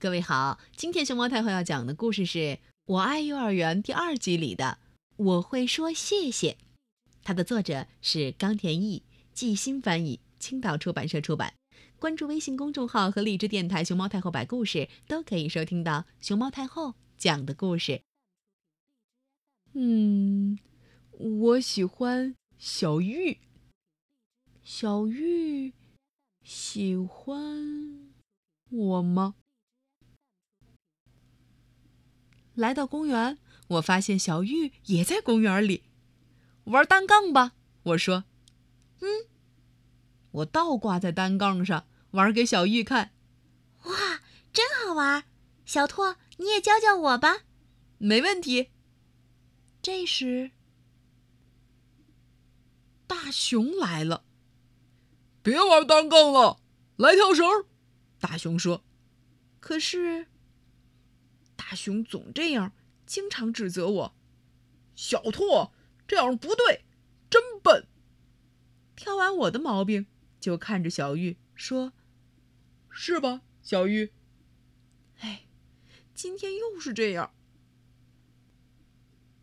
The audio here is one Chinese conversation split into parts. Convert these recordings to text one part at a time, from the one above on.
各位好，今天熊猫太后要讲的故事是《我爱幼儿园》第二集里的“我会说谢谢”。它的作者是冈田义，季新翻译，青岛出版社出版。关注微信公众号和荔枝电台“熊猫太后摆故事”，都可以收听到熊猫太后讲的故事。嗯，我喜欢小玉。小玉喜欢我吗？来到公园，我发现小玉也在公园里玩单杠吧。我说：“嗯。”我倒挂在单杠上玩给小玉看。哇，真好玩！小拓，你也教教我吧。没问题。这时，大熊来了。别玩单杠了，来跳绳。大熊说。可是。大熊总这样，经常指责我：“小兔，这样不对，真笨。”挑完我的毛病，就看着小玉说：“是吧，小玉？”哎，今天又是这样。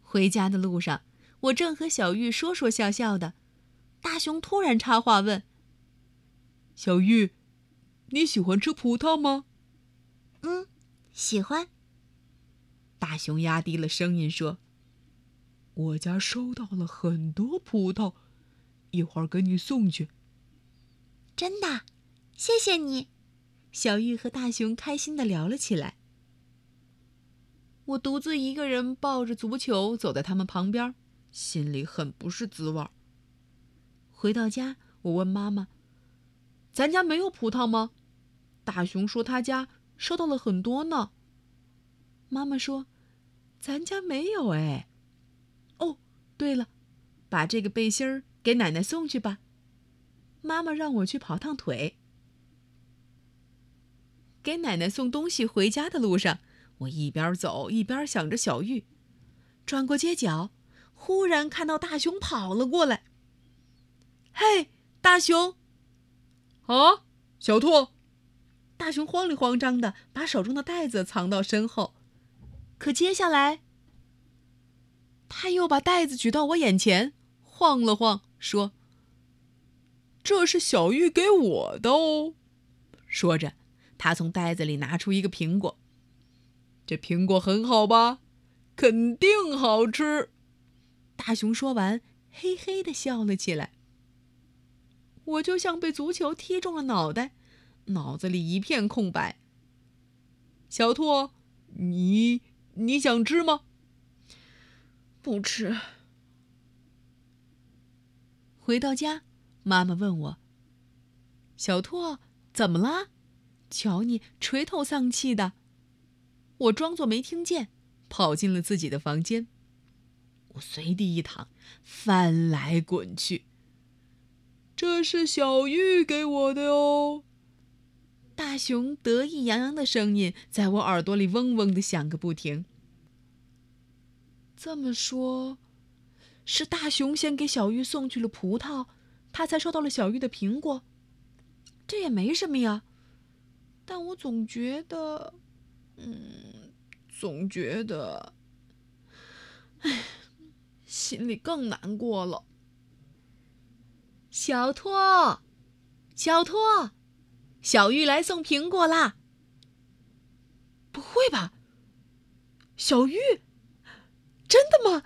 回家的路上，我正和小玉说说笑笑的，大熊突然插话问：“小玉，你喜欢吃葡萄吗？”“嗯，喜欢。”大熊压低了声音说：“我家收到了很多葡萄，一会儿给你送去。”真的，谢谢你。小玉和大熊开心的聊了起来。我独自一个人抱着足球走在他们旁边，心里很不是滋味。回到家，我问妈妈：“咱家没有葡萄吗？”大熊说他家收到了很多呢。妈妈说：“咱家没有哎。”哦，对了，把这个背心儿给奶奶送去吧。妈妈让我去跑趟腿。给奶奶送东西回家的路上，我一边走一边想着小玉。转过街角，忽然看到大熊跑了过来。“嘿，大熊！”“啊，小兔！”大熊慌里慌张的把手中的袋子藏到身后。可接下来，他又把袋子举到我眼前，晃了晃，说：“这是小玉给我的哦。”说着，他从袋子里拿出一个苹果。这苹果很好吧？肯定好吃。大熊说完，嘿嘿的笑了起来。我就像被足球踢中了脑袋，脑子里一片空白。小兔，你。你想吃吗？不吃。回到家，妈妈问我：“小兔，怎么啦？瞧你垂头丧气的。”我装作没听见，跑进了自己的房间。我随地一躺，翻来滚去。这是小玉给我的哟。大熊得意洋洋的声音在我耳朵里嗡嗡的响个不停。这么说，是大熊先给小玉送去了葡萄，他才收到了小玉的苹果。这也没什么呀，但我总觉得，嗯，总觉得，哎，心里更难过了。小托，小托。小玉来送苹果啦！不会吧？小玉，真的吗？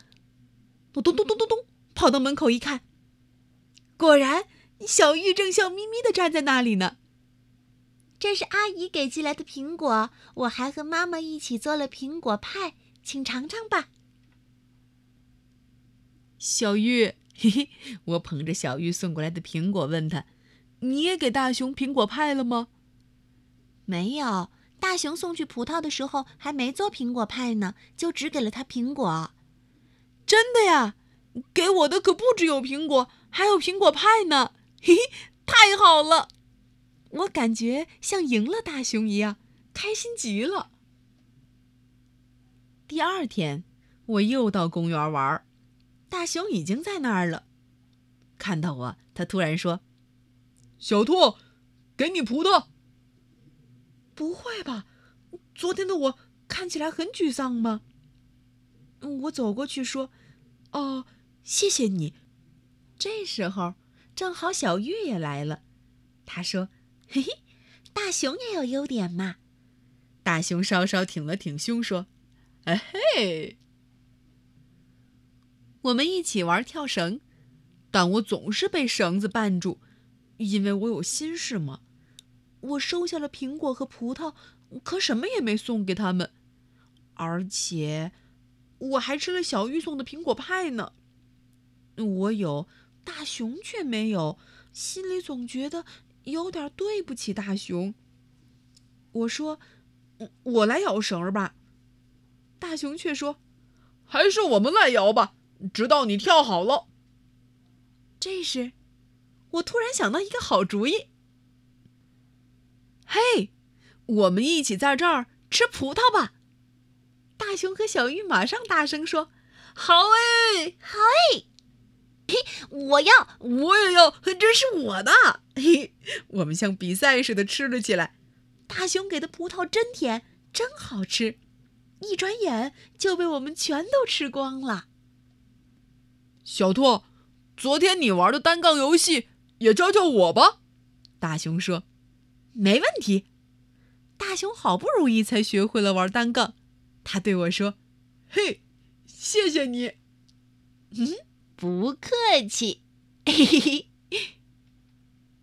我咚咚咚咚咚跑到门口一看，果然小玉正笑眯眯的站在那里呢。这是阿姨给寄来的苹果，我还和妈妈一起做了苹果派，请尝尝吧。小玉，嘿嘿，我捧着小玉送过来的苹果，问她。你也给大熊苹果派了吗？没有，大熊送去葡萄的时候还没做苹果派呢，就只给了他苹果。真的呀？给我的可不只有苹果，还有苹果派呢！嘿嘿，太好了！我感觉像赢了大熊一样，开心极了。第二天，我又到公园玩，大熊已经在那儿了。看到我，他突然说。小兔，给你葡萄。不会吧？昨天的我看起来很沮丧吗？”我走过去说：“哦，谢谢你。”这时候正好小玉也来了，他说：“嘿嘿，大熊也有优点嘛。”大熊稍稍挺了挺胸说：“哎嘿，我们一起玩跳绳，但我总是被绳子绊住，因为我有心事嘛。我收下了苹果和葡萄，可什么也没送给他们，而且我还吃了小玉送的苹果派呢。我有，大熊却没有，心里总觉得有点对不起大熊。我说。”我来摇绳儿吧，大熊却说：“还是我们来摇吧，直到你跳好了。”这时，我突然想到一个好主意。嘿，我们一起在这儿吃葡萄吧！大熊和小玉马上大声说：“好哎，好哎！”嘿，我要，我也要，这是我的！嘿，我们像比赛似的吃了起来。大熊给的葡萄真甜，真好吃，一转眼就被我们全都吃光了。小兔，昨天你玩的单杠游戏也教教我吧。大熊说：“没问题。”大熊好不容易才学会了玩单杠，他对我说：“嘿，谢谢你。”嗯，不客气。嘿嘿嘿。